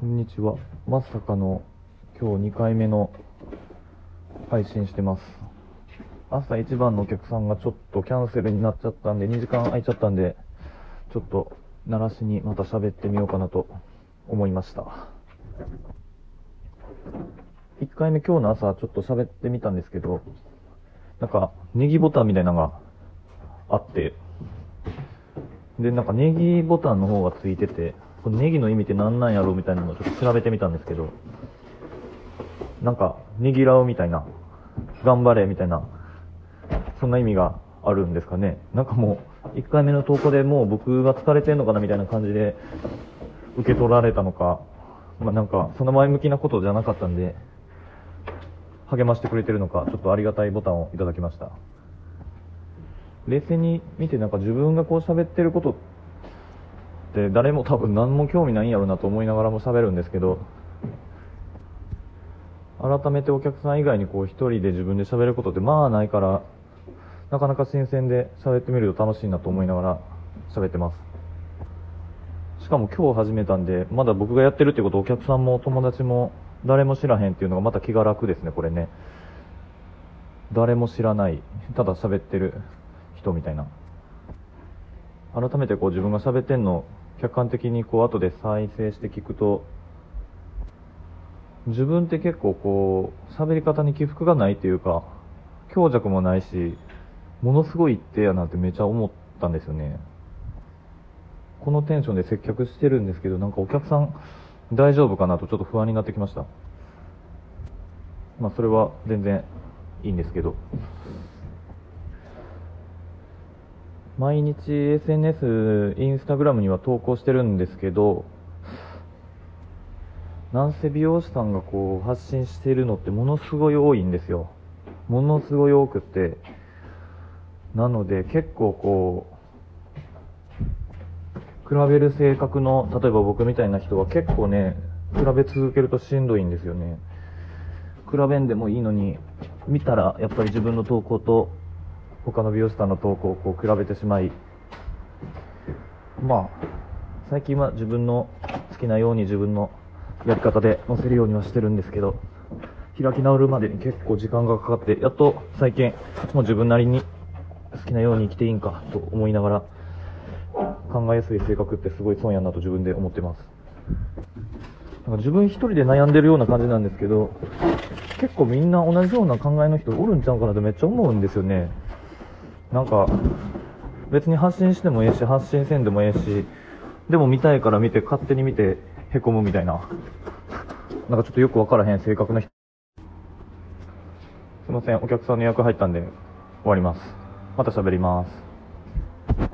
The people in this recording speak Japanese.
こんにちは。まさかの今日2回目の配信してます。朝一番のお客さんがちょっとキャンセルになっちゃったんで、2時間空いちゃったんで、ちょっと鳴らしにまた喋ってみようかなと思いました。1回目今日の朝ちょっと喋ってみたんですけど、なんかネギボタンみたいなのがあって、で、なんかネギボタンの方がついてて、こネギの意味って何なんやろうみたいなのをちょっと調べてみたんですけど、なんか、ネギラウみたいな、頑張れみたいな、そんな意味があるんですかね。なんかもう、1回目の投稿でもう僕が疲れてんのかなみたいな感じで受け取られたのか、まあなんか、そんな前向きなことじゃなかったんで、励ましてくれてるのか、ちょっとありがたいボタンをいただきました。冷静に見てなんか自分がこう喋ってることって誰も多分何も興味ないんやろうなと思いながらも喋るんですけど改めてお客さん以外にこう一人で自分で喋ることってまあないからなかなか新鮮で喋ってみると楽しいなと思いながら喋ってます。しかも今日始めたんでまだ僕がやってるってことお客さんも友達も誰も知らへんっていうのがまた気が楽ですねこれね。誰も知らないただ喋ってる人みたいな。改めてこう自分が喋ってんの客観的にこう後で再生して聞くと自分って結構こう喋り方に起伏がないというか強弱もないしものすごい一定やなってめちゃ思ったんですよね。このテンションで接客してるんですけどなんかお客さん大丈夫かなとちょっと不安になってきました。まあそれは全然いいんですけど。毎日 SNS、インスタグラムには投稿してるんですけど、なんせ美容師さんがこう発信してるのってものすごい多いんですよ。ものすごい多くて。なので結構こう、比べる性格の、例えば僕みたいな人は結構ね、比べ続けるとしんどいんですよね。比べんでもいいのに、見たらやっぱり自分の投稿と他の美容師さんの投稿をこう比べてしまい、まあ、最近は自分の好きなように自分のやり方で載せるようにはしてるんですけど、開き直るまでに結構時間がかかって、やっと最近、もう自分なりに好きなように生きていいんかと思いながら、考えやすい性格ってすごい損やなと自分で思ってます。なんか自分一人で悩んでるような感じなんですけど、結構みんな同じような考えの人おるんちゃうかなってめっちゃ思うんですよね。なんか、別に発信してもええし、発信せんでもええし、でも見たいから見て、勝手に見て、へこむみたいな。なんかちょっとよくわからへん性格な人。すいません、お客さんの予約入ったんで、終わります。また喋ります。